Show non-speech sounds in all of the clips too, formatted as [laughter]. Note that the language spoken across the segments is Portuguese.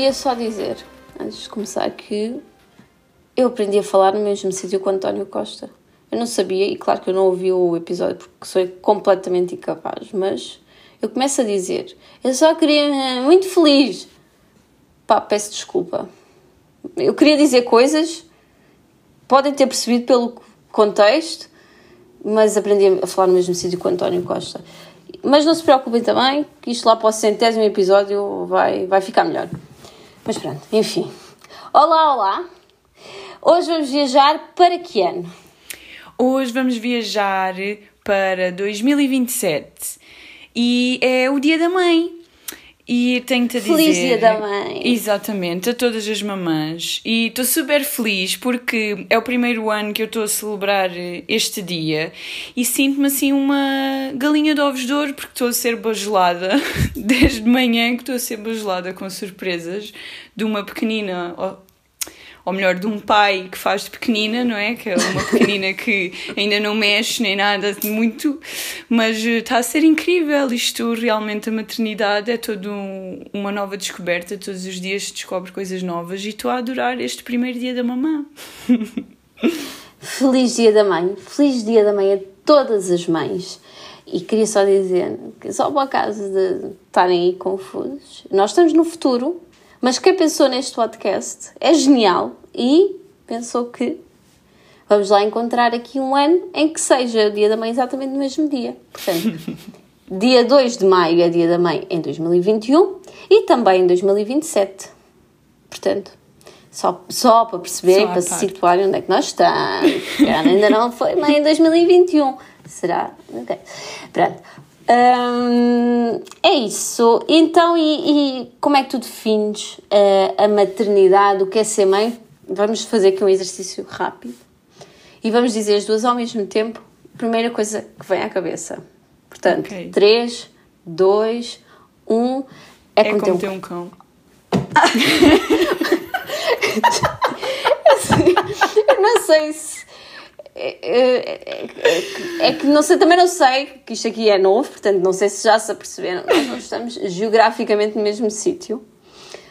queria só dizer, antes de começar, que eu aprendi a falar no mesmo sítio com António Costa. Eu não sabia, e claro que eu não ouvi o episódio porque sou completamente incapaz, mas eu começo a dizer: Eu só queria. muito feliz. Pá, peço desculpa. Eu queria dizer coisas, podem ter percebido pelo contexto, mas aprendi a falar no mesmo sítio com António Costa. Mas não se preocupem também, que isto lá para o centésimo episódio vai, vai ficar melhor. Mas pronto, enfim. Olá, olá! Hoje vamos viajar para que ano? Hoje vamos viajar para 2027 e é o Dia da Mãe. E tenho-te a dizer. Feliz Dia da Mãe! Exatamente, a todas as mamãs. E estou super feliz porque é o primeiro ano que eu estou a celebrar este dia e sinto-me assim uma galinha de ovos de ouro porque estou a ser bajulada [laughs] desde manhã que estou a ser bajulada com surpresas de uma pequenina ou melhor, de um pai que faz de pequenina, não é? Que é uma pequenina [laughs] que ainda não mexe nem nada muito, mas eh, está a ser incrível. Isto realmente, a maternidade é toda um, uma nova descoberta. Todos os dias se descobre coisas novas e estou a adorar este primeiro dia da mamã. Feliz dia da mãe, feliz dia da mãe a todas as mães. E queria só dizer só por acaso de estarem aí confusos, nós estamos no futuro mas quem pensou neste podcast é genial e pensou que vamos lá encontrar aqui um ano em que seja o Dia da Mãe exatamente no mesmo dia. Portanto, [laughs] dia 2 de maio é Dia da Mãe em 2021 e também em 2027. Portanto, só, só para perceberem, para se situarem onde é que nós estamos. ainda não foi mãe em 2021. Será? Ok. Pronto. Hum, é isso. Então, e, e, como é que tu defines uh, a maternidade, o que é ser mãe? Vamos fazer aqui um exercício rápido e vamos dizer as duas ao mesmo tempo. Primeira coisa que vem à cabeça. Portanto, okay. 3, 2, 1. É, é como, ter um, um cão. [laughs] eu não sei se é, é, é, é, que não sei, também não sei, que isto aqui é novo, portanto não sei se já se aperceberam, nós não estamos geograficamente no mesmo sítio.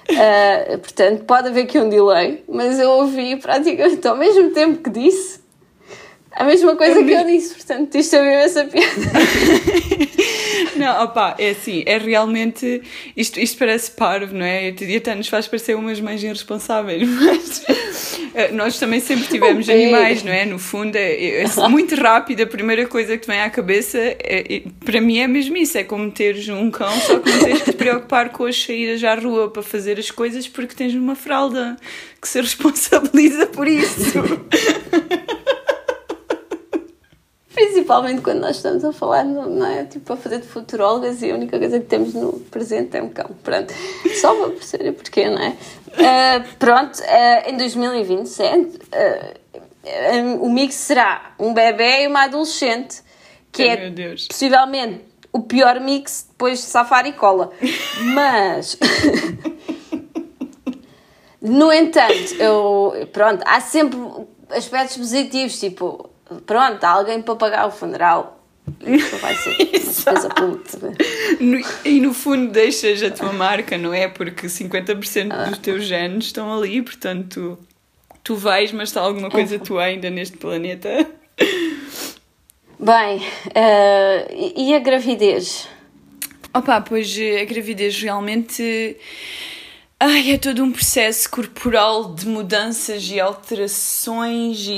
Uh, portanto, pode haver aqui um delay, mas eu ouvi praticamente ao mesmo tempo que disse a mesma coisa eu que eu disse, portanto, isto é mesmo essa piada. [laughs] Não, opá, é assim, é realmente. Isto, isto parece parvo, não é? E até nos faz parecer umas mães irresponsáveis, [laughs] mas eh, nós também sempre tivemos okay. animais, não é? No fundo, é, é, muito rápido. A primeira coisa que te vem à cabeça, é, é, para mim, é mesmo isso: é como teres um cão, só que não tens que te preocupar com as saídas à rua para fazer as coisas porque tens uma fralda que se responsabiliza por isso. [laughs] Principalmente quando nós estamos a falar, não é? Tipo, a fazer de futurólogas e a única coisa que temos no presente é um cão. Pronto. Só para perceber porquê, não é? Uh, pronto, uh, em 2027, uh, o mix será um bebê e uma adolescente, que oh, é possivelmente o pior mix depois de safari e cola. Mas. [laughs] no entanto, eu, pronto, há sempre aspectos positivos, tipo pronto, há alguém para pagar o funeral. Isso vai ser [laughs] despesa pública. E no fundo deixas a tua marca, não é? Porque 50% ah. dos teus genes estão ali, portanto tu vais, mas está alguma coisa é. tua ainda neste planeta. Bem, uh, e a gravidez? Opa, pois a gravidez realmente Ai, é todo um processo corporal de mudanças e alterações e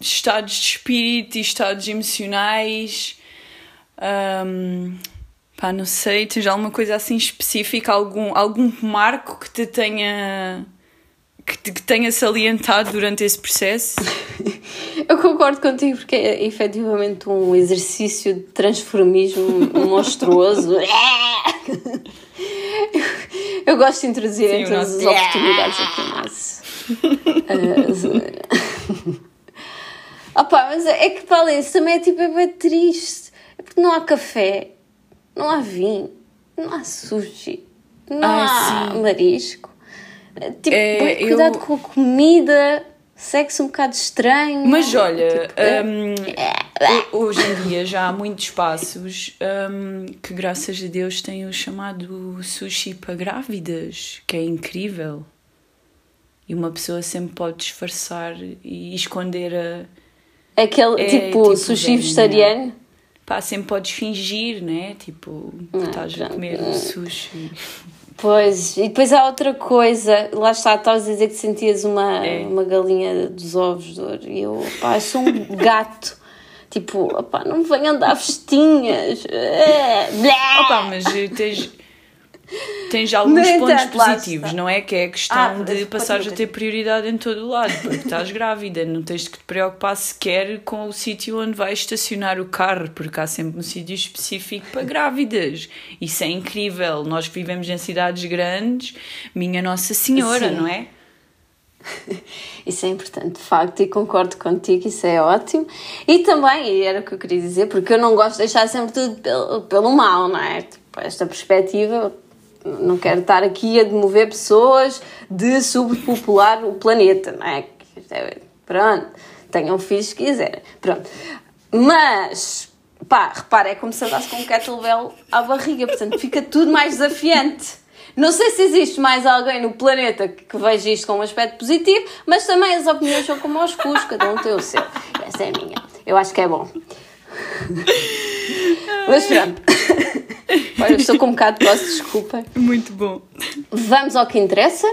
estados de espírito e estados emocionais. Um, pá, não sei, tens alguma coisa assim específica, algum, algum marco que te tenha que, te, que tenha salientado durante esse processo? [laughs] Eu concordo contigo porque é efetivamente um exercício de transformismo monstruoso. [laughs] [laughs] Eu gosto de introduzir Sim, em todas as oportunidades aqui nosso. uh, [laughs] Opa, mas é que para além também é tipo é bem triste. É porque não há café, não há vinho, não há sushi, não Ai, há sim. marisco. Tipo, é, cuidado eu... com a comida, sexo um bocado estranho. Mas olha, tipo, um, Hoje em dia já há muitos espaços um, que, graças a Deus, têm o chamado sushi para grávidas, que é incrível. E uma pessoa sempre pode disfarçar e esconder a. Aquele É, tipo, tipo sushi vénia. vegetariano. Pá, sempre podes fingir, né? Tipo, que Ah, estás a pronto. comer um sushi. Pois, e depois há outra coisa, lá está, estavas a dizer que sentias uma, É. uma galinha dos ovos de ouro e eu, pá, sou um [laughs] gato, tipo, opá, não me venham dar festinhas. É. Opa, mas eh, tens, tens alguns No pontos entanto, positivos, não é? Que é a questão Ah, de passares a ter prioridade em todo o lado, porque estás grávida, não tens que te preocupar sequer com o sítio onde vais estacionar o carro, porque há sempre um sítio específico para grávidas. Isso é incrível. Nós que vivemos em cidades grandes, minha Nossa Senhora, Sim. não é? [laughs] Isso é importante, de facto, e concordo contigo, isso é ótimo. E também, e era o que eu queria dizer, porque eu não gosto de deixar sempre tudo pelo, pelo mal, não é? Tipo, esta perspectiva, não quero estar aqui a demover pessoas de subpopular o planeta, não é? Pronto, tenham filhos se quiserem, pronto. Mas, pá, repara, é como se andasse com um kettlebell à barriga, portanto fica tudo mais desafiante. Não sei se existe mais alguém no planeta que veja isto com um aspecto positivo, mas também as opiniões são como aos cus, cada um tem o seu. Essa é a minha. Eu acho que é bom. Mas pronto. Olha, eu estou com um bocado de tosse, desculpem. Muito bom. Vamos ao que interessa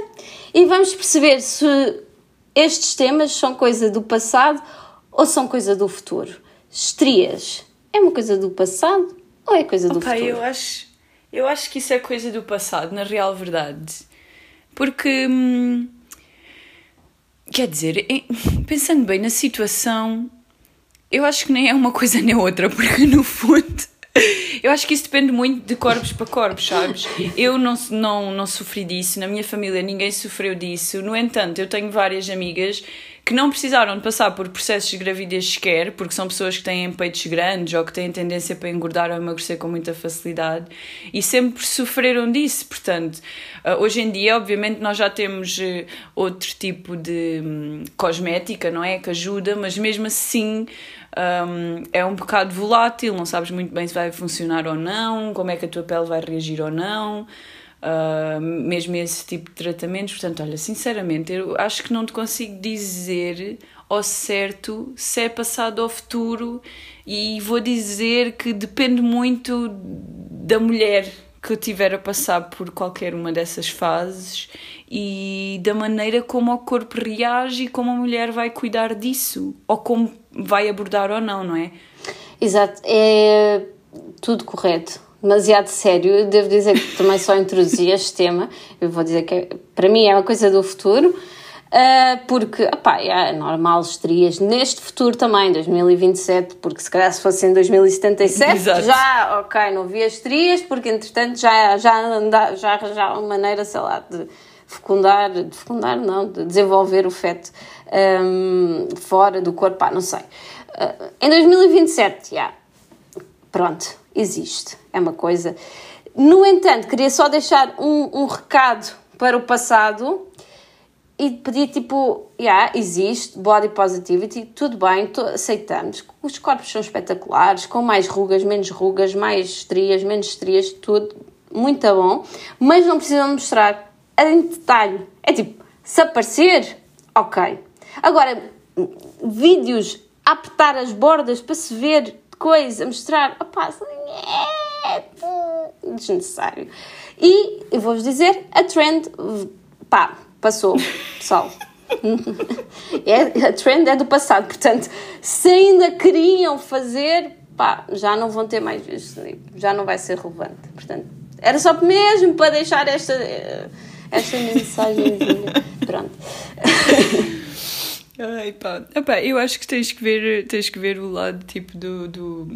e vamos perceber se estes temas são coisa do passado ou são coisa do futuro. Estrias é uma coisa do passado ou é coisa do Opa, futuro? eu acho, eu acho que isso é coisa do passado, na real verdade. Porque, hum, quer dizer, pensando bem na situação, eu acho que nem é uma coisa nem outra, porque no fundo. Eu acho que isso depende muito de corpos para corpos, sabes? Eu não, não, não sofri disso, na minha família ninguém sofreu disso. No entanto, eu tenho várias amigas que não precisaram de passar por processos de gravidez sequer, porque são pessoas que têm peitos grandes ou que têm tendência para engordar ou emagrecer com muita facilidade e sempre sofreram disso. Portanto, ah, hoje em dia, obviamente, nós já temos eh, outro tipo de hum, cosmética, não é? Que ajuda, mas mesmo assim. hum, é um bocado volátil, não sabes muito bem se vai funcionar ou não, como é que a tua pele vai reagir ou não, ah, mesmo esse tipo de tratamentos. Portanto, olha, sinceramente, eu acho que não te consigo dizer ao certo se é passado ou futuro e vou dizer que depende muito da mulher que eu tiver a passar por qualquer uma dessas fases e da maneira como o corpo reage e como a mulher vai cuidar disso ou como vai abordar ou não, não é? Exato, é tudo correto. Demasiado sério. Eu devo dizer que também só introduzi este tema. Eu vou dizer que é- para mim é uma coisa do futuro. ah, porque, opá, é normal estrias neste futuro também, 2027, porque se calhar se fosse em 2077 [laughs] Exato. já, ok, não havia estrias, porque entretanto já, já, anda, já arranjaram uma maneira, sei lá, de fecundar, de fecundar não, de desenvolver o feto ahm, fora do corpo, pá, não sei. Ah, em 2027, já, pronto, existe, é uma coisa. No entanto, queria só deixar um, um recado para o passado e pedir tipo, yeah, existe body positivity, tudo bem, aceitamos. Os corpos são espetaculares, com mais rugas, menos rugas, mais estrias, menos estrias, tudo muito bom, mas não precisam mostrar em detalhe. É tipo, se aparecer, ok. Agora, vídeos a apertar as bordas para se ver coisa, mostrar, opá, é desnecessário. E eu vou-vos dizer, a trend, pá, passou, pessoal. [laughs] É, a trend é do passado, portanto, se ainda queriam fazer, pá, já não vão ter mais visto, já não vai ser relevante. Portanto, era só mesmo para deixar esta, eh, esta mensagem. [laughs] Pronto. [laughs] Ai, pá. Eu acho que tens que ver, tens que ver o lado tipo do, do,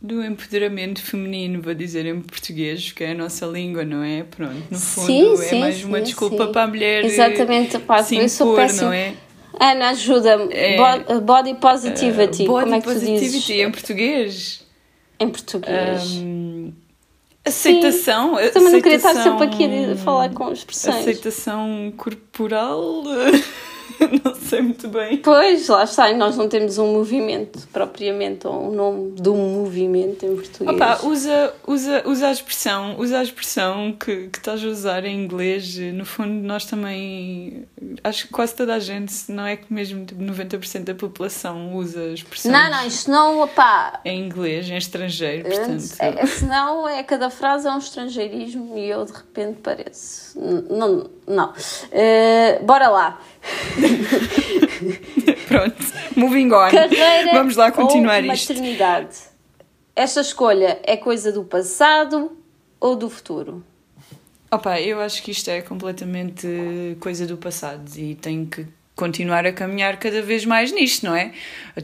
do empoderamento feminino, vou dizer em português, que é a nossa língua, não é? Pronto, no fundo Sim, é sim, mais uma sim, desculpa sim. para a mulher eh, Exatamente, pá, se eu sou impor, péssima. não é? Ana, ajuda-me. É. Bo- Body positivity, Uh, body como é que tu dizes? em português. Em português. Hum, aceitação. Sim, Também não queria estar sempre aqui a falar com expressões. Aceitação corporal. [laughs] [laughs] não sei muito bem. Pois, lá está, nós não temos um movimento propriamente, ou um nome de um movimento em português. Opa, usa, usa, usa a expressão, usa a expressão que, que estás a usar em inglês. No fundo, nós também. Acho que quase toda a gente, se não é que mesmo tipo, 90% da população usa a expressão. Não, não, isto não, opá. Em inglês, em estrangeiro, portanto. É, senão é cada frase é um estrangeirismo e eu de repente pareço. Não, não. Uh, bora lá. [laughs] Pronto, moving on. Carreira Vamos lá continuar ou isto. maternidade. Esta escolha é coisa do passado ou do futuro? Opa, eu acho que isto é completamente coisa do passado e tenho que continuar a caminhar cada vez mais nisto, não é?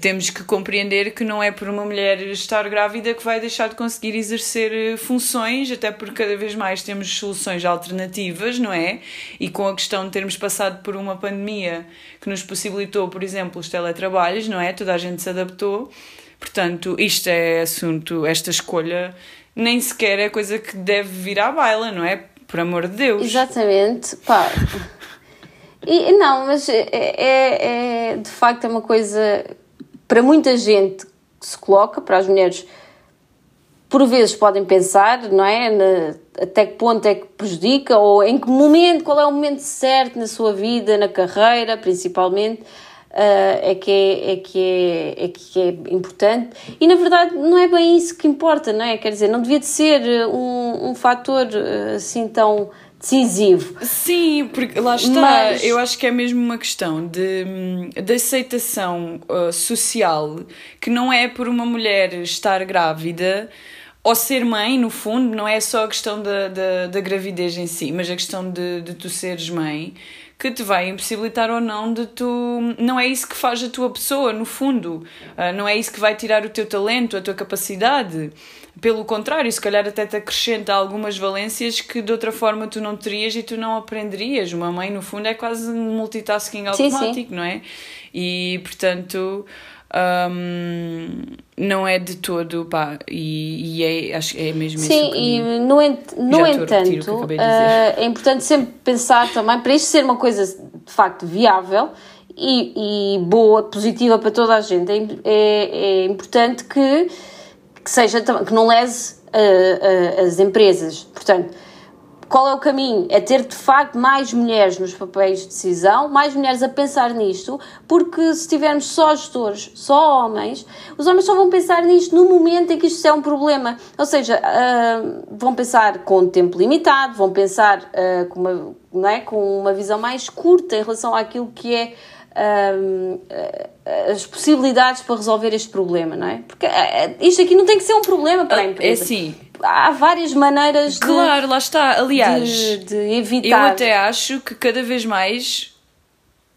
Temos que compreender que não é por uma mulher estar grávida que vai deixar de conseguir exercer eh, funções, até porque cada vez mais temos soluções alternativas, não é? E com a questão de termos passado por uma pandemia que nos possibilitou, por exemplo, os teletrabalhos, não é? Toda a gente se adaptou. Portanto, isto é assunto, esta escolha nem sequer é coisa que deve vir à baila, não é? Por amor de Deus. Exatamente, pá. E, não, mas é, é, é, de facto é uma coisa para muita gente que se coloca, para as mulheres por vezes podem pensar, não é? Na, até que ponto é que prejudica ou em que momento, qual é o momento certo na sua vida, na carreira, principalmente. Uh, é, que é, é, que é, é que é importante e na verdade não é bem isso que importa, não é? Quer dizer, não devia de ser um, um fator assim tão decisivo. Sim, porque lá está, Mas... eu acho que é mesmo uma questão de, de aceitação uh, social que não é por uma mulher estar grávida ou ser mãe, no fundo, não é só a questão da, da, da gravidez em si, mas a questão de, de tu seres mãe que te vai impossibilitar ou não de tu. Não é isso que faz a tua pessoa, no fundo. Uh, não é isso que vai tirar o teu talento, a tua capacidade. Pelo contrário, se calhar até te acrescenta algumas valências que de outra forma tu não terias e tu não aprenderias. Uma mãe, no fundo, é quase um multitasking automático, sim, sim. não é? E portanto. Um, não é de todo, pá, e, e é, acho é mesmo Sim, e no, ent, no entanto, uh, é importante sempre pensar também, para isto ser uma coisa de facto viável e, e boa, positiva para toda a gente, é, é, é importante que, que, seja, que não lese uh, uh, as empresas. Portanto, qual é o caminho? É ter de facto mais mulheres nos papéis de decisão, mais mulheres a pensar nisto, porque se tivermos só gestores, só homens, os homens só vão pensar nisto no momento em que isto é um problema. Ou seja, uh, vão pensar com tempo limitado, vão pensar uh, com, uma, não é, com uma visão mais curta em relação àquilo que é um, as possibilidades para resolver este problema, não é? Porque uh, isto aqui não tem que ser um problema para a é empresa. É sim. Há várias maneiras de. Claro, lá está. Aliás, de, de evitar. Eu até acho que cada vez mais.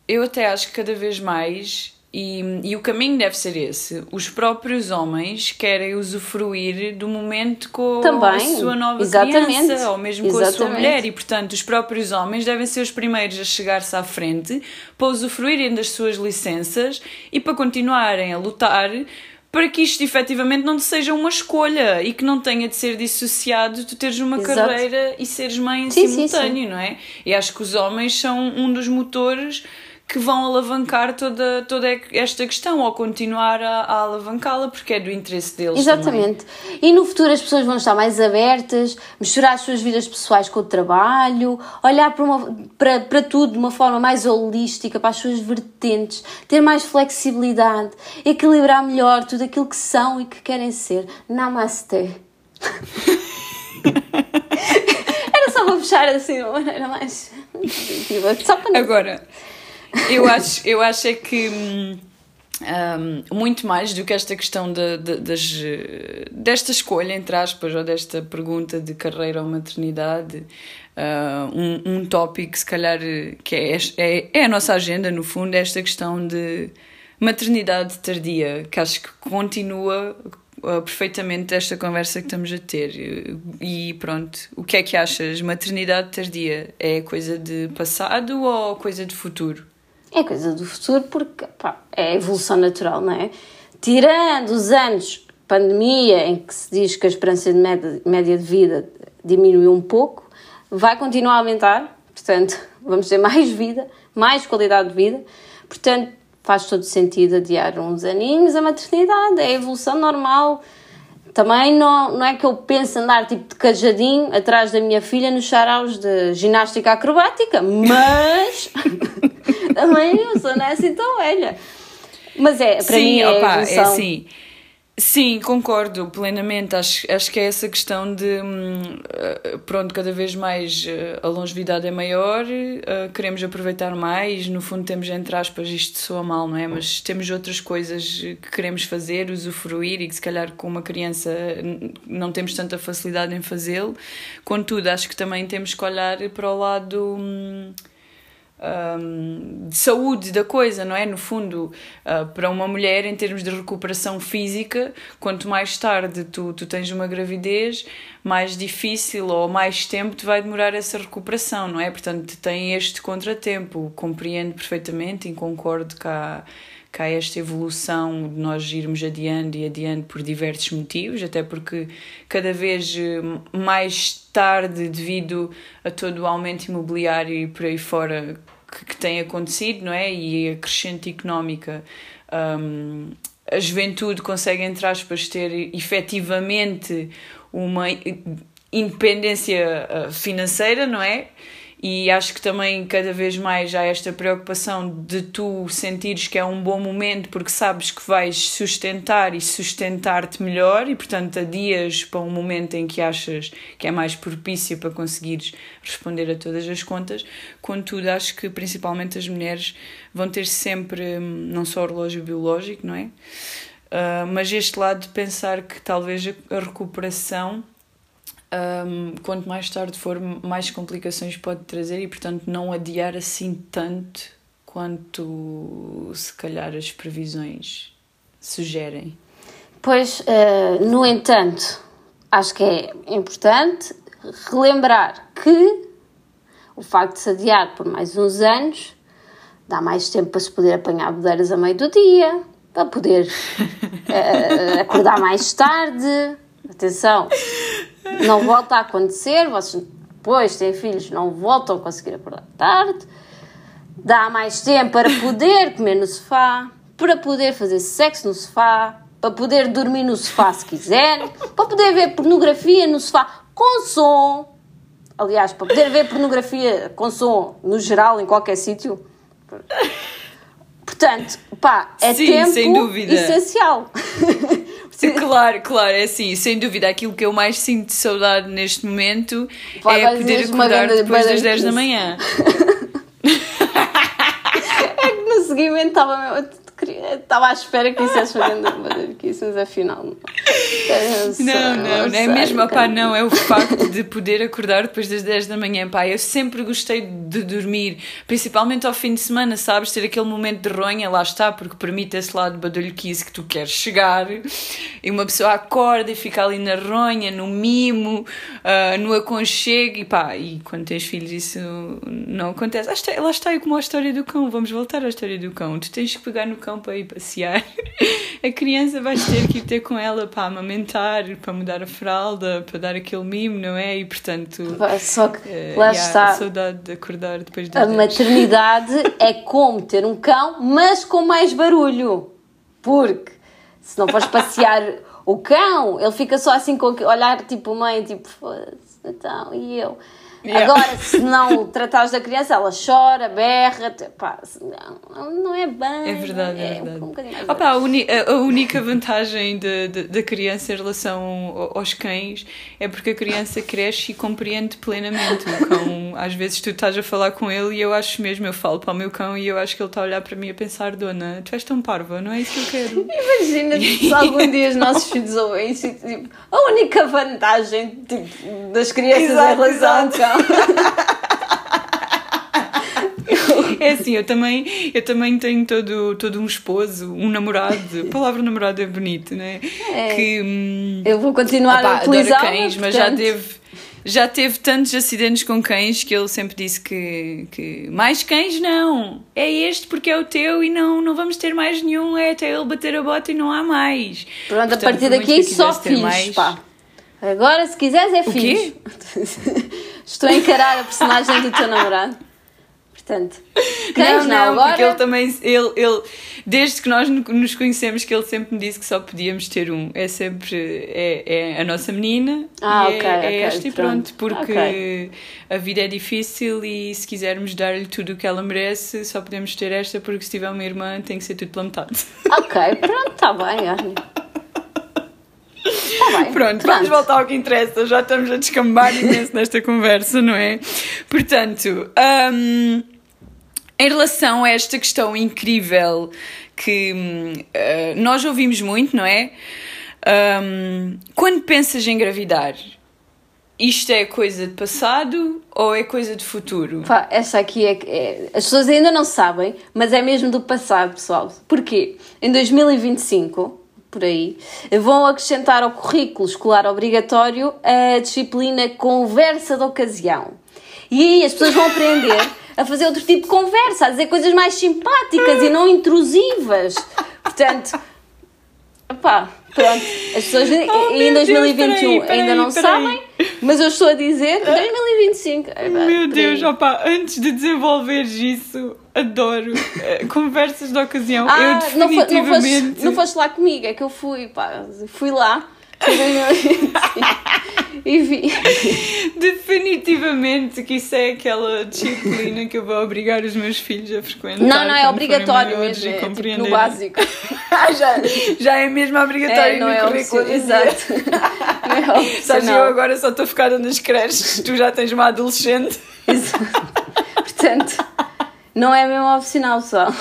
Eu até acho que cada vez mais e, e o caminho deve ser esse. Os próprios homens querem usufruir do momento com Também, a sua nova exatamente, criança ou mesmo com exatamente. a sua mulher. E, portanto, os próprios homens devem ser os primeiros a chegar-se à frente para usufruírem das suas licenças e para continuarem a lutar para que isto efetivamente não seja uma escolha e que não tenha de ser dissociado de teres uma Exato. carreira e seres mãe em sim, simultâneo, sim, sim. não é? E acho que os homens são um dos motores que vão alavancar toda, toda esta questão ou continuar a, a alavancá-la porque é do interesse deles. Exatamente. Também. E no futuro as pessoas vão estar mais abertas, misturar as suas vidas pessoais com o trabalho, olhar para, uma, para, para tudo de uma forma mais holística, para as suas vertentes, ter mais flexibilidade, equilibrar melhor tudo aquilo que são e que querem ser. Namaste. [laughs] Era só para fechar assim de uma maneira mais. Só para Agora eu acho, eu acho é que. Um, um, muito mais do que esta questão de, de, das, desta escolha, entre aspas, ou desta pergunta de carreira ou maternidade, uh, um, um tópico, se calhar, que é, é, é a nossa agenda, no fundo, é esta questão de maternidade tardia, que acho que continua uh, perfeitamente esta conversa que estamos a ter. E pronto, o que é que achas? Maternidade tardia é coisa de passado ou coisa de futuro? É coisa do futuro porque pá, é evolução natural, não é? Tirando os anos pandemia em que se diz que a esperança de média, média de vida diminuiu um pouco, vai continuar a aumentar, portanto, [laughs] vamos ter mais vida, mais qualidade de vida. Portanto, faz todo sentido adiar uns aninhos a maternidade, é a evolução normal. Também não, não é que eu pense andar tipo de cajadinho atrás da minha filha nos saraus de ginástica acrobática, mas [laughs] também eu sou não é assim tão velha. Mas é, para Sim, mim é, opa, é assim. Sim, concordo plenamente. Acho, acho que é essa questão de, hum, eh, pronto, cada vez mais eh, a longevidade é maior, eh, queremos aproveitar mais. No fundo, temos, entre aspas, isto soa mal, não é? Mas temos outras coisas que queremos fazer, usufruir e que, se calhar, com uma criança não temos tanta facilidade em fazê-lo. Contudo, acho que também temos que olhar para o lado. hum, um, de saúde da coisa, não é? No fundo, uh, para uma mulher, em termos de recuperação física, quanto mais tarde tu, tu tens uma gravidez, mais difícil ou mais tempo te vai demorar essa recuperação, não é? Portanto, tem este contratempo. Compreendo perfeitamente e concordo que há, que há esta evolução de nós irmos adiante e adiante por diversos motivos, até porque cada vez eh, mais tarde, devido a todo o aumento imobiliário e por aí fora que, que tem acontecido, não é? E a crescente económica, hum, a juventude consegue, entre aspas, ter efetivamente uma independência uh, financeira, não é? E acho que também cada vez mais há esta preocupação de tu sentires que é um bom momento porque sabes que vais sustentar e sustentar-te melhor e, portanto, adias para um momento em que achas que é mais propício para conseguires responder a todas as contas. Contudo, acho que principalmente as mulheres vão ter sempre hum, não só relógio biológico, não é? Uh, mas este lado de pensar que talvez a recuperação um, quanto mais tarde for, mais complicações pode trazer e, portanto, não adiar assim tanto quanto se calhar as previsões sugerem. Pois, uh, no entanto, acho que é importante relembrar que o facto de se adiar por mais uns anos dá mais tempo para se poder apanhar bodeiras a meio do dia, para poder uh, acordar mais tarde. Atenção, não volta a acontecer, vocês depois têm filhos, não voltam a conseguir acordar tarde. Dá mais tempo para poder comer no sofá, para poder fazer sexo no sofá, para poder dormir no sofá se quiser, para poder ver pornografia no sofá com som. Aliás, para poder ver pornografia com som no geral, em qualquer sítio. Portanto, pá, é Sim, tempo sem essencial. Claro, claro, é assim, sem dúvida. Aquilo que eu mais sinto de saudade neste momento Vai, é poder acordar depois das 10 badalhoquice. da manhã. [laughs] É que no seguimento estava mesmo. Estava à espera que dissesse fazendo badalhoquice, mas afinal não. [laughs] Não, não, não é mesmo, opá, não, é o facto de poder acordar depois das 10 da manhã, pá, eu sempre gostei de dormir, principalmente ao fim de semana, sabes, ter aquele momento de ronha, lá está, porque permite esse lado badalhoquice que tu queres chegar, e uma pessoa acorda e fica ali na ronha, no mimo, ah, no aconchego, e pá, e quando tens filhos isso não acontece, lá está, lá está é como a história do cão, vamos voltar à história do cão, tu tens que pegar no cão para ir passear, [laughs] a criança vais ter que ir ter com ela para amamentar, para mudar a fralda, para dar aquele mimo, não é? E portanto. Só que eh, lá está. saudade de acordar depois A das 10. maternidade [laughs] é como ter um cão, mas com mais barulho. Porque se não fores passear o cão, ele fica só assim com olhar tipo mãe, tipo, foda-se, então, e eu? Yeah. Agora, se não tratares da criança, ela chora, berra, pá, não, não é bem. É verdade, é, um verdade. mais Opa, a, uni- a- a única vantagem de- de- da criança em relação ao- aos cães é porque a criança cresce e compreende plenamente. O cão, às vezes tu estás a falar com ele e eu acho mesmo, eu falo para o meu cão e eu acho que ele está a olhar para mim a pensar, dona, tu és tão parva, não é isso que eu quero. [laughs] Imagina se algum dia os nossos filhos ouvem isso e tipo, a única vantagem tipo, das crianças Exato, em relação ao cão. [laughs] É assim, eu também, eu também tenho todo, todo um esposo, um namorado. A palavra namorado é bonito, né? É. Que hum, Eu vou continuar opá, a utilizar cães, mas já teve, já teve tantos acidentes com cães que ele sempre disse que, que mais cães não. É este porque é o teu e não, não vamos ter mais nenhum. É até ele bater a bota e não há mais. Pronto, a Portanto, partir por muito daqui só filhos, mais-. Agora, se quiseres, é quê? Estou a encarar a personagem do teu namorado. Portanto, cães não, não, agora... porque ele também, ele, ele, desde que nós nos conhecemos, que ele sempre me disse que só podíamos ter um. É sempre, é, é a nossa menina ah, okay, é, okay, é pronto. e pronto, porque a vida é difícil e se quisermos dar-lhe tudo o que ela merece, só podemos ter esta, porque se tiver uma irmã tem que ser tudo pela metade. Ok, pronto, está bem, olha. Tá bem, Pronto, pronto, vamos voltar ao que interessa. Já estamos a descambar imenso nesta conversa, não é? Portanto, um, em relação a esta questão incrível que uh, nós ouvimos muito, não é? Um, quando pensas em engravidar, isto é coisa de passado ou é coisa de futuro? Pá, essa aqui é, é, As pessoas ainda não sabem, mas é mesmo do passado, pessoal. Porquê? Em 2025 por aí, vão acrescentar ao currículo escolar obrigatório a disciplina Conversa de Ocasião. E aí as pessoas vão aprender a fazer outro tipo de conversa, a dizer coisas mais simpáticas e não intrusivas. Portanto, pá, pronto, as pessoas oh, em 2021 Deus, peraí, peraí, ainda não peraí. sabem, mas eu estou a dizer 2025. É, Meu Deus, opa, antes de desenvolveres isso, adoro uh, conversas de ocasião. Ah, eu definitivamente... não, foste, não foste lá comigo, é que eu fui, pá, fui lá [laughs] [laughs] e vi. [laughs] Definitivamente que isso é aquela disciplina que eu vou obrigar os meus filhos a frequentar. Não, não é obrigatório mesmo, é tipo no básico. [laughs] já, já é mesmo obrigatório é, não no é currículo. Exato. não é Sabes, eu agora só estou focada nas creches, tu já tens uma adolescente. Exato. Portanto, não é mesmo opcional, pessoal.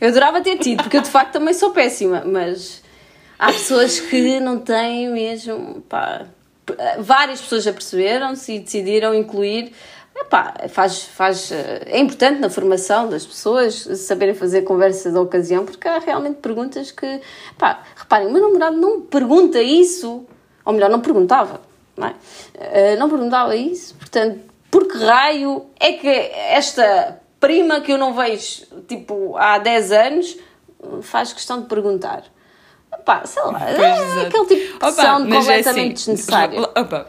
Eu adorava ter tido, porque eu de facto também sou péssima, mas há pessoas que não têm mesmo. Pá, várias pessoas já perceberam-se e decidiram incluir. Epá, faz, faz, é importante na formação das pessoas saberem fazer conversa de ocasião, porque há realmente perguntas que. Pá, reparem, o meu namorado não pergunta isso, ou melhor, não perguntava, não é? Uh, não perguntava isso, portanto, por que raio é que esta prima que eu não vejo tipo há 10 anos faz questão de perguntar? Pá, sei lá, pois, é aquele tipo de opa, completamente é assim, desnecessária. Opa,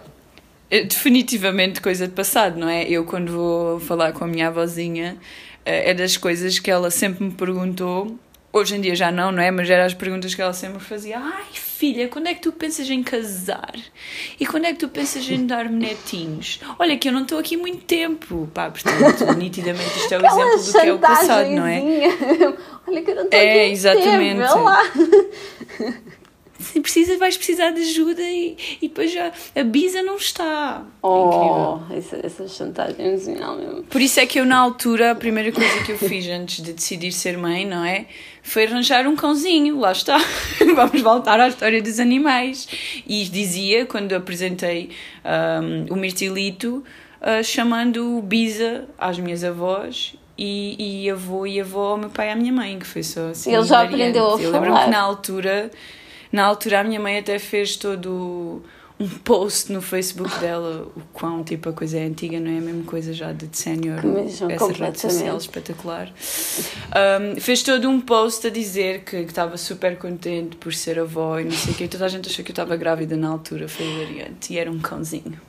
é definitivamente coisa de passado, não é? Eu, quando vou falar com a minha avózinha, eh, é das coisas que ela sempre me perguntou. Hoje em dia já não, não é? Mas eram as perguntas que ela sempre fazia. Ai, filha, quando é que tu pensas em casar? E quando é que tu pensas em dar-me netinhos? Olha que eu não estou aqui muito tempo. Pá, portanto, [laughs] nitidamente isto é o exemplo do que é o passado, não é? [laughs] Olha que eu não estou é, aqui exatamente. tempo, lá. [laughs] Se precisa, vais precisar de ajuda e, e depois já a Bisa não está. Oh, essa, essa chantagem emocional mesmo. Por isso é que eu, na altura, a primeira coisa que eu fiz antes de decidir ser mãe, não é? Foi arranjar um cãozinho, lá está. [laughs] Vamos voltar à história dos animais. E dizia, quando apresentei um, o Mirtilito, uh, chamando Bisa às minhas avós e, e avô e avó ao meu pai e à minha mãe, que foi só assim. Ele já aprendeu a Eu lembro-me que na altura na altura a minha mãe até fez todo um post no Facebook dela, o quão tipo a coisa é antiga, não é a mesma coisa já de sénior, essa rede social espetacular. Um, fez todo um post a dizer que estava super contente por ser avó e não sei o que, toda a gente achou que eu estava grávida na altura, foi hilariante, e era um cãozinho,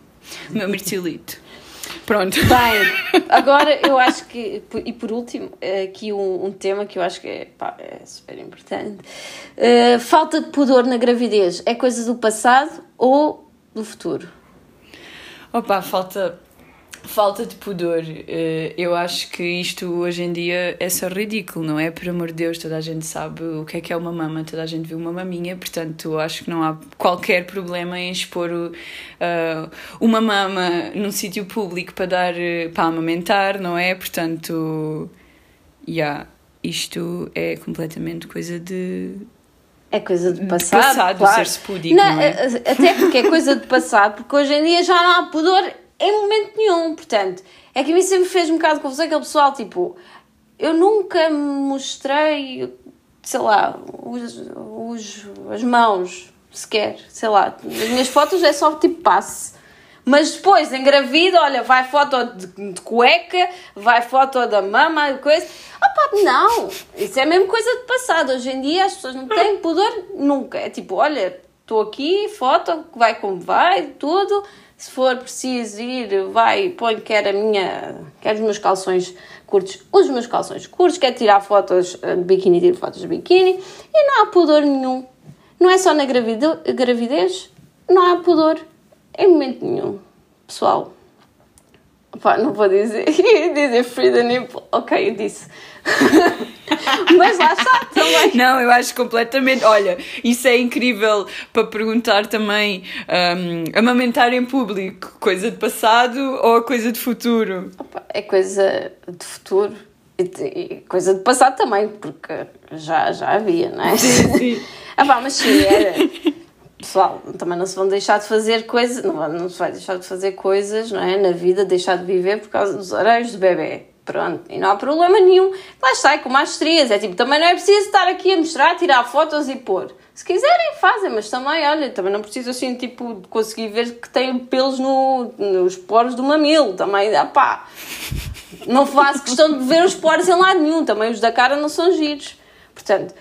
o meu mirtilito. Pronto. Bem, [laughs] agora eu acho que, e por último, aqui um, um tema que eu acho que é, pá, é super importante. Uh, falta de pudor na gravidez é coisa do passado ou do futuro? Opa, falta Falta de pudor. Eh, eu acho que isto hoje em dia é só ridículo, não é? Por amor de Deus, toda a gente sabe o que é que é uma mama, toda a gente viu uma maminha, portanto acho que não há qualquer problema em expor uh, uma mama num sítio público para dar para amamentar, não é? Portanto, já, yeah, isto é completamente coisa de é coisa de passado. Passado, claro. ser-se pudico, não, não é? Até porque é coisa de passado, porque hoje em dia já não há pudor em momento nenhum. Portanto, é que a mim sempre fez um bocado de confusão aquele pessoal, tipo, eu nunca mostrei, sei lá, os, os, as mãos sequer, sei lá, as minhas fotos é só tipo passe. Mas depois, engravido, olha, vai foto de, de cueca, vai foto da mama, coisa. Opa, não! Isso é mesmo coisa de passado. Hoje em dia as pessoas não têm pudor nunca. É tipo, olha, estou aqui, foto, vai como vai, tudo se for preciso ir, vai, põe quer a minha, quer os meus calções curtos, os meus calções curtos, quer tirar fotos de biquíni, tira fotos de biquíni e não há pudor nenhum. Não é só na gravidez, não há pudor em momento nenhum. Pessoal, Pá, não vou dizer, [laughs] dizer free the nipple. Ok, eu disse. [laughs] Mas lá está também. Não, eu acho completamente. Olha, isso é incrível para perguntar também um, amamentar em público, coisa de passado ou coisa de futuro? Opa, é coisa de futuro e coisa de passado também, porque já, já havia, não é? Sim, sim. [laughs] ah, pá, mas sim, era pessoal, também não se vão deixar de fazer coisas, não, não se vai deixar de fazer coisas, não é? Na vida, deixar de viver por causa dos areios do bebê. Pronto, e não há problema nenhum. Lá está, é como as estrias, é tipo, também não é preciso estar aqui a mostrar, tirar fotos e pôr. Se quiserem, fazem, mas também, olha, também não preciso assim, tipo, conseguir ver que tem pelos no, nos poros do mamilo. Também, dá pá. Não faço questão de ver os poros em lado nenhum. Também os da cara não são giros. Portanto,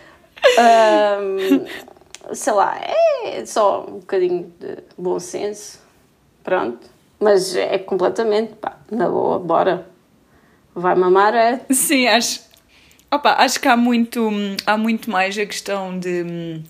hum, sei lá, é só um bocadinho de bom senso, pronto. Mas é completamente, pá, na boa, bora. Vai mamar, é. Sim, acho. Opa, acho que há muito, há muito mais a questão de hum,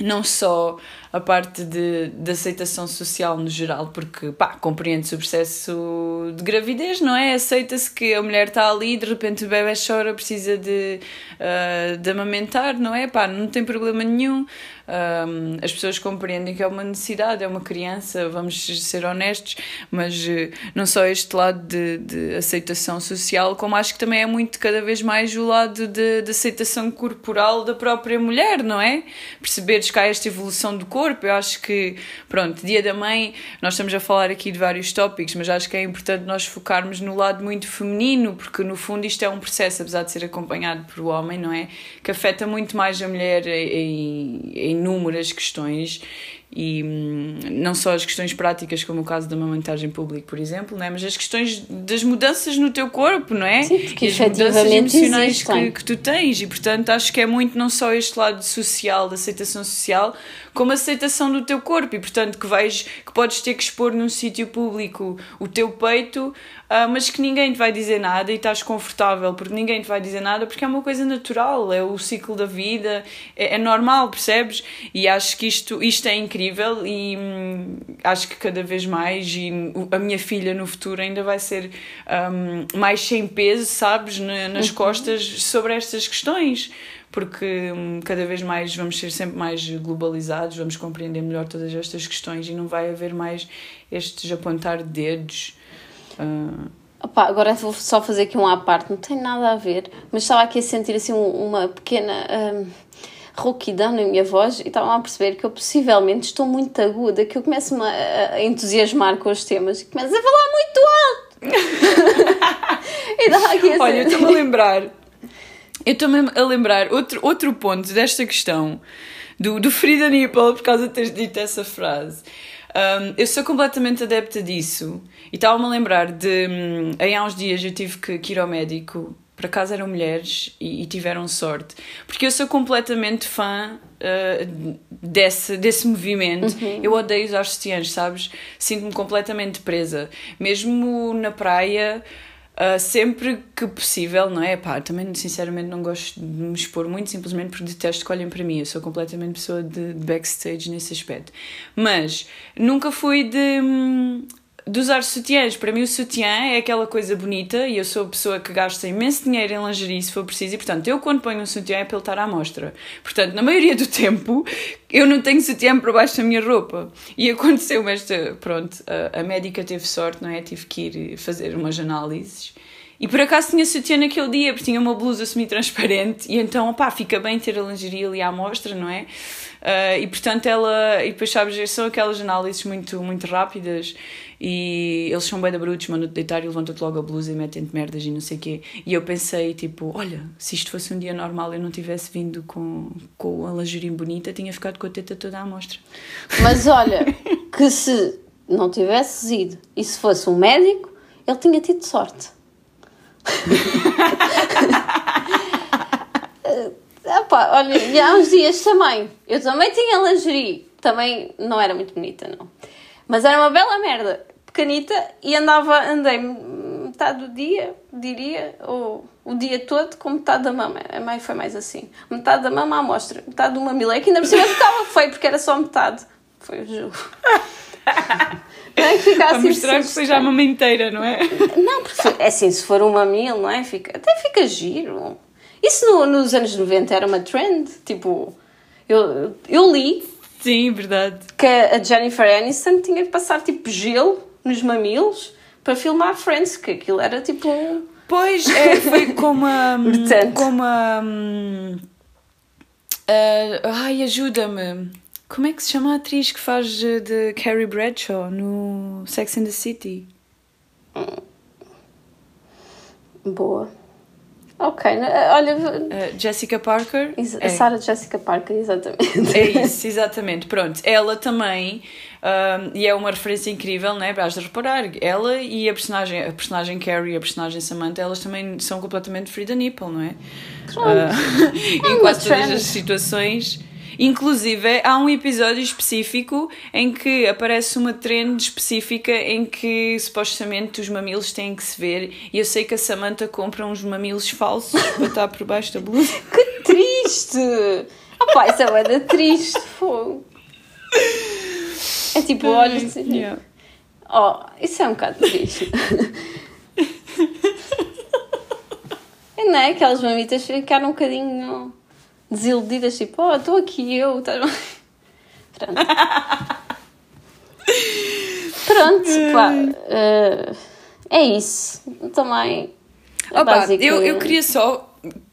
não só a parte de, de aceitação social no geral, porque pá, compreende-se o processo de gravidez, não é? Aceita-se que a mulher está ali, de repente o bebê chora, precisa de, uh, de amamentar, não é? Pá, não tem problema nenhum. Um, as pessoas compreendem que é uma necessidade, é uma criança, vamos ser honestos, mas uh, não só este lado de, de, aceitação social, como acho que também é muito cada vez mais o lado de, de aceitação corporal da própria mulher, não é? Perceberes que há esta evolução do corpo. Eu acho que, pronto, Dia da Mãe, nós estamos a falar aqui de vários tópicos, mas acho que é importante nós focarmos no lado muito feminino, porque no fundo isto é um processo, apesar de ser acompanhado por o homem, não é? Que afeta muito mais a mulher em, em inúmeras questões e hum, não só as questões práticas, como o caso da mamantagem pública, por exemplo, não é? mas as questões das mudanças no teu corpo, não é? Sim, porque e as mudanças emocionais que, que, tu tens, e portanto acho que é muito não só este lado social, da aceitação social, como a aceitação do teu corpo, e portanto que vais, que podes ter que expor num sítio público o teu peito, uh, mas que ninguém te vai dizer nada e estás confortável, porque ninguém te vai dizer nada, porque é uma coisa natural, é o ciclo da vida, é, é normal, percebes? E acho que isto, isto é incrível e hum, acho que cada vez mais e a minha filha no futuro ainda vai ser um, mais sem peso, sabes, nas uhum. costas sobre estas questões porque hum, cada vez mais vamos ser sempre mais globalizados, vamos compreender melhor todas estas questões e não vai haver mais estes apontar de dedos. Uh... Opa, agora vou só fazer aqui um à parte, não tem nada a ver, mas estava aqui a sentir assim uma pequena. Uh rouquidão na minha voz e estavam a perceber que eu possivelmente estou muito aguda, que eu começo-me a, a, entusiasmar com os temas e começo a falar muito alto. [laughs] e aqui assim. Olha, eu estou-me a lembrar, eu estou-me a lembrar outro, outro ponto desta questão do, do Frida Nipple, por causa de teres dito essa frase. Um, eu sou completamente adepta disso e estava-me a lembrar de. Um, há uns dias eu tive que, que ir ao médico por acaso eram mulheres e, e, tiveram sorte. Porque eu sou completamente fã uh, desse, desse movimento. Uhum. Eu odeio usar sutiãs, sabes? Sinto-me completamente presa. Mesmo na praia. Uh, sempre que possível, não é? Pá, também sinceramente não gosto de me expor muito, simplesmente porque detesto que olhem para mim. Eu sou completamente pessoa de, de backstage nesse aspecto. Mas nunca fui de. Hum, de usar sutiãs. Para mim, o sutiã é aquela coisa bonita e eu sou a pessoa que gasta imenso dinheiro em lingerie se for preciso. E, portanto, eu quando ponho um sutiã é para ele estar à mostra. Portanto, na maioria do [laughs] tempo, eu não tenho sutiã por baixo da minha roupa. E aconteceu esta. Pronto, a, a médica teve sorte, não é? Tive que ir fazer umas análises. E por acaso tinha sutiã naquele dia, porque tinha uma blusa semi-transparente, e então, opá, fica bem ter a lingerie ali à mostra, não é? Uh, e portanto ela, e depois sabes, são aquelas análises muito, muito rápidas e eles são bem da brutos, mandam-te deitar e levantam-te logo a blusa e metem-te merdas e não sei o quê. E eu pensei, tipo, olha, se isto fosse um dia normal eu não tivesse vindo com, com a lingerie bonita, tinha ficado com a teta toda à mostra. Mas olha, [laughs] que se não tivesses ido e se fosse um médico, ele tinha tido sorte. [laughs] Epá, olha, e há uns dias também, eu também tinha lingerie, também não era muito bonita, não. Mas era uma bela merda pequenita e andava, andei metade do dia, diria, ou o dia todo com metade da mama. A mãe foi mais assim. Metade da mama à mostra, metade do mamilo. É que ainda por cima ficava feio porque era só metade. Foi o jogo. [laughs] Não é que fica assim. Para mostrar que seja a mama inteira, não é? Não, porque é assim, se for um mamilo, não é? Fica, até fica giro. Isso no, nos anos 90 era uma trend. Tipo, eu, eu li. Sim, verdade. Que a Jennifer Aniston tinha que passar tipo gelo nos mamilos para filmar Friends, que aquilo era tipo um. Pois, é, foi [laughs] como a. como a. Um, ai, ajuda-me. Como é que se chama a atriz que faz de Carrie Bradshaw no Sex and the City? Boa. Ok, olha. Uh, Jessica Parker? É. Sarah Jessica Parker, exatamente. É [laughs] isso, exatamente. Pronto, ela também, um, e é uma referência incrível, né? Vais reparar, ela e a personagem, a personagem Carrie e a personagem Samantha, elas também são completamente free the nipple, não é? Pronto. Uh, [laughs] em quase todas as situações Inclusive, há um episódio específico em que aparece uma trend específica em que supostamente os mamilos têm que se ver. E eu sei que a Samantha compra uns mamilos falsos [laughs] para estar por baixo da blusa. [laughs] Que triste! Opá, isso é da triste, fogo. É tipo, olha. Yeah. Oh, isso é um bocado triste. [laughs] não é? Aquelas mamitas ficaram um bocadinho desiludidas, tipo, oh, estou aqui eu. Tá... [laughs] Pronto. Pronto, pá. Uh, é isso. Também. Opa, eu, eu queria só.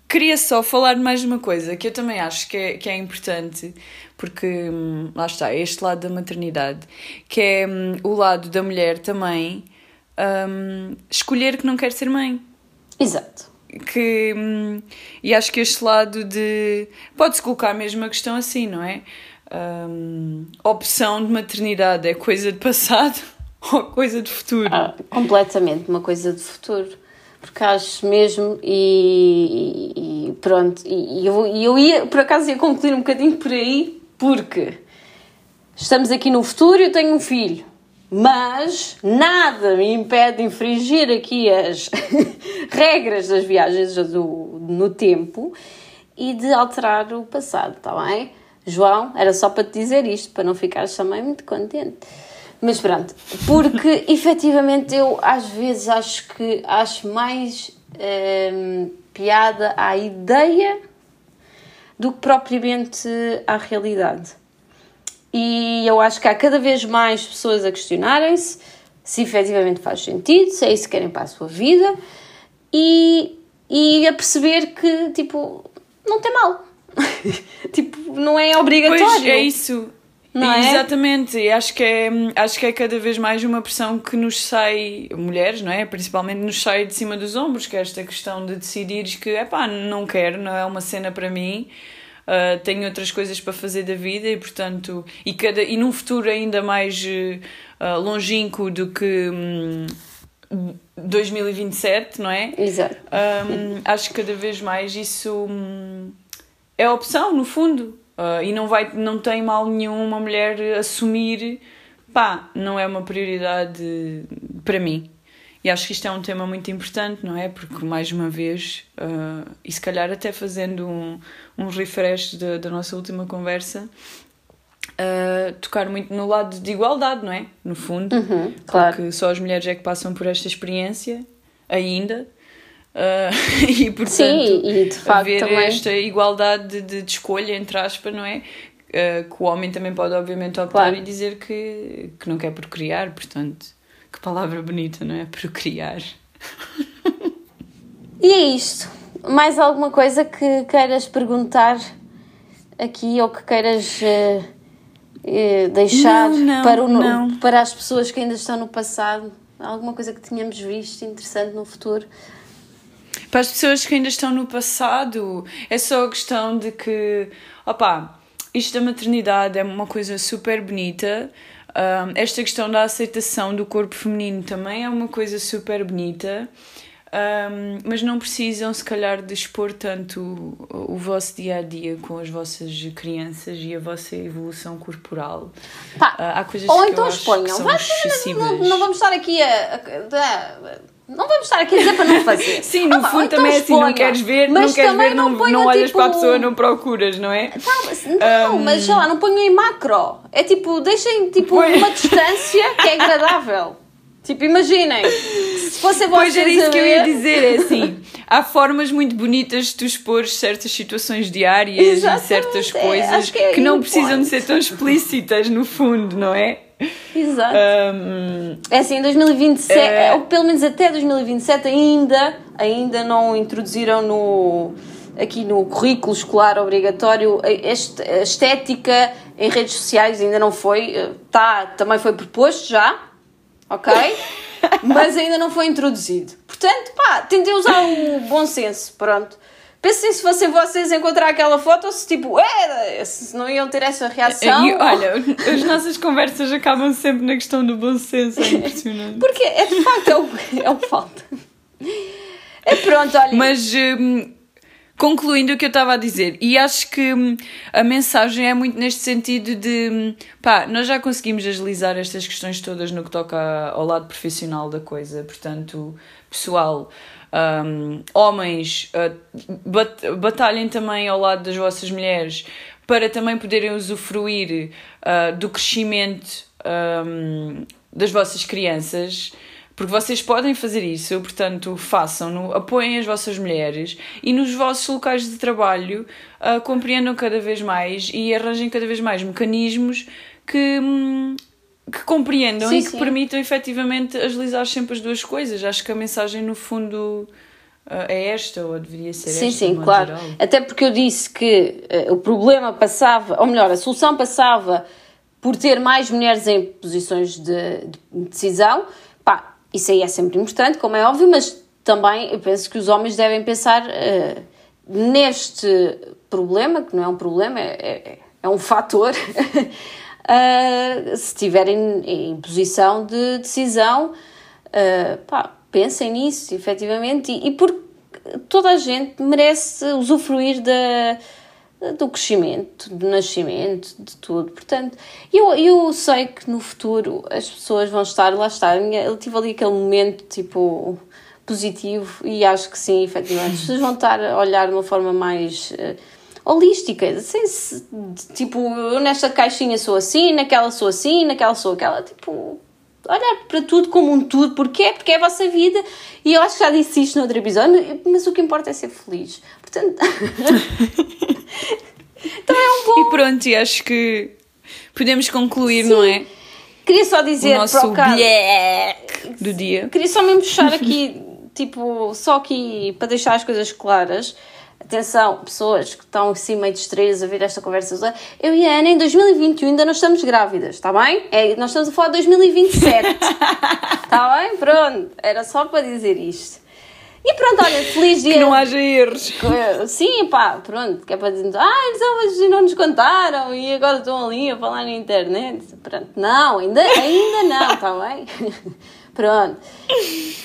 Queria só falar mais uma coisa que eu também acho que é, que é importante, porque hum, lá está, é este lado da maternidade, que é hum, o lado da mulher também hum, escolher que não quer ser mãe. Exato que hum, e acho que este lado de pode-se colocar mesmo a questão assim, não é? Um, opção de maternidade é coisa de passado [laughs] ou coisa de futuro? Ah, completamente uma coisa de futuro. Porque acho mesmo, e, e, pronto, e eu, eu ia, por acaso ia concluir um bocadinho por aí, porque estamos aqui no futuro e eu tenho um filho mas nada me impede de infringir aqui as [laughs] regras das viagens do, no tempo e de alterar o passado, está bem? João, era só para te dizer isto, para não ficares também muito contente. Mas pronto, porque [laughs] efetivamente eu às vezes acho que acho mais hum, piada à ideia do que propriamente à realidade. E eu acho que há cada vez mais pessoas a questionarem-se se efetivamente faz sentido, se é isso que querem para a sua vida e, e a perceber que, tipo, não tem mal. [laughs] tipo, não é obrigatório. Pois é isso. Não é? Exatamente, acho que é, acho que é cada vez mais uma pressão que nos sai, mulheres, não é? Principalmente nos sai de cima dos ombros, que é esta questão de decidires que, é pá, não quero, não é uma cena para mim, uh, tenho outras coisas para fazer da vida e portanto e cada e num futuro ainda mais uh, longínquo do que um, 2027 não é? Exato. Um, acho que cada vez mais isso um, é opção no fundo. Uh, e não vai não tem mal nenhum uma mulher assumir pá não é uma prioridade para mim e acho que isto é um tema muito importante, não é? Porque, mais uma vez, uh, e se calhar até fazendo um, um refresh da, da nossa última conversa, uh, tocar muito no lado de igualdade, não é? No fundo. Uhum, claro. Porque só as mulheres é que passam por esta experiência, ainda. Uh, [laughs] e portanto, Sim, e de haver também... esta igualdade de, de, escolha, entre aspas, não é? Uh, que o homem também pode, obviamente, optar claro. e dizer que, que não quer procriar, portanto que palavra bonita, não é? Procriar. E é isto. Mais alguma coisa que queiras perguntar aqui ou que queiras uh, uh, deixar não, não, para, o, não. para as pessoas que ainda estão no passado? Alguma coisa que tínhamos visto interessante no futuro? Para as pessoas que ainda estão no passado, é só a questão de que, opá, isto da maternidade é uma coisa super bonita, um, esta questão da aceitação do corpo feminino também é uma coisa super bonita. Um, mas não precisam, se calhar, de expor tanto o, o, vosso dia a dia com as vossas crianças e a vossa evolução corporal. Pá, uh, há coisas ou que então exponham. Não, não, vamos estar aqui a, a, não vamos estar aqui a dizer para não fazer. [laughs] Sim, no ah, fundo então também é assim, não queres ver, não queres ver, não, não, não olhas tipo... para a pessoa, não procuras, não é? Tá, não, um... mas sei lá, não ponho em macro. É tipo, deixem tipo uma distância que é agradável. [laughs] Tipo, imaginem, se fosse vocês Pois era isso que eu ia dizer, é assim, [laughs] há formas muito bonitas de tu expor certas situações diárias Exatamente, e certas é, coisas é, é que não precisam de ser tão explícitas no fundo, não é? Exato. Um, é assim, em 2027, é... ou pelo menos até 2027 ainda, ainda não introduziram no aqui no currículo escolar obrigatório a estética em redes sociais ainda não foi, eh, tá, também foi proposto já, ok? [laughs] Mas ainda não foi introduzido. Portanto, pá, tentem usar o bom senso, pronto. Pensem se fossem vocês encontrar aquela foto, se tipo, é, se não iam ter essa reação. E, [laughs] olha, as nossas conversas acabam sempre na questão do bom senso, é [laughs] impressionante. Porque é de facto é o, é o falta. É pronto, olha. Mas. Hum, concluindo o que eu estava a dizer, e acho que hum, a mensagem é muito neste sentido de hum, pá, nós já conseguimos agilizar estas questões todas no que toca ao lado profissional da coisa, portanto, pessoal, um, homens, uh, batalhem também ao lado das vossas mulheres para também poderem usufruir uh, do crescimento um, das vossas crianças porque vocês podem fazer isso, portanto, façam-no, apoiem as vossas mulheres e nos vossos locais de trabalho uh, compreendam cada vez mais e arranjem cada vez mais mecanismos que, hum, que compreendam sim, e que sim. permitam efetivamente agilizar sempre as duas coisas. Acho que a mensagem, no fundo, uh, é esta, ou deveria ser sim, esta. Sim, sim, claro. Geral. Até porque eu disse que uh, o problema passava, ou melhor, a solução passava por ter mais mulheres em posições de, de decisão. Pá, isso aí é sempre importante, como é óbvio, mas também eu penso que os homens devem pensar uh, neste problema, que não é um problema, é, é, é um fator, [laughs] uh, se estiverem em, posição de decisão, uh, pá, pensem nisso, efetivamente, e, e porque toda a gente merece usufruir da do crescimento, do nascimento, de tudo. Portanto, eu, eu sei que no futuro as pessoas vão estar, lá está, eu tive ali aquele momento tipo positivo e acho que sim, efetivamente, as pessoas vão estar a olhar de uma forma mais uh, holística, sem se, tipo, eu nesta caixinha sou assim, naquela sou assim, naquela sou aquela, tipo, olhar para tudo como um tudo, porquê? Porque é a vossa vida e eu acho que já disse isto no outro episódio, mas o que importa é ser feliz. Portanto. [laughs] então é um bom. E pronto, e acho que podemos concluir, Sim. não é? Queria só dizer o nosso para o do dia. Queria só mesmo puxar aqui, tipo, só aqui para deixar as coisas claras. Atenção, pessoas que estão assim meio distraídas a ver esta conversa. Eu e a Ana, em 2021, ainda não estamos grávidas, está bem? É, nós estamos a falar de 2027. Está [laughs] bem? Pronto. Era só para dizer isto. E pronto, olha, feliz dia. Que não haja erros. Sim, pá, pronto, que é para dizer, ah, eles não nos contaram e agora estão ali a falar na internet. Pronto, não, ainda, ainda não, está bem? [laughs] Pronto.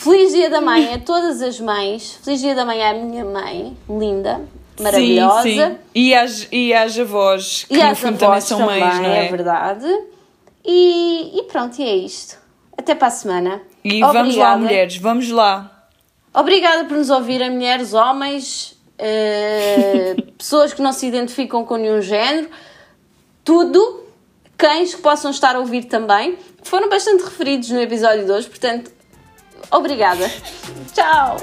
Feliz dia da mãe a todas as mães. Feliz dia da mãe à minha mãe, linda, maravilhosa. Sim, sim. E, às, e às avós, que e no fundo também são também, mães, não é? É verdade. E, e pronto, e é isto. Até para a semana. E Obrigada. vamos lá, mulheres, vamos lá. Obrigada por nos ouvirem, mulheres, homens, uh, [laughs] pessoas que não se identificam com nenhum género, tudo, cães que possam estar a ouvir também, que foram bastante referidos no episódio de hoje, portanto, obrigada. [laughs] Tchau!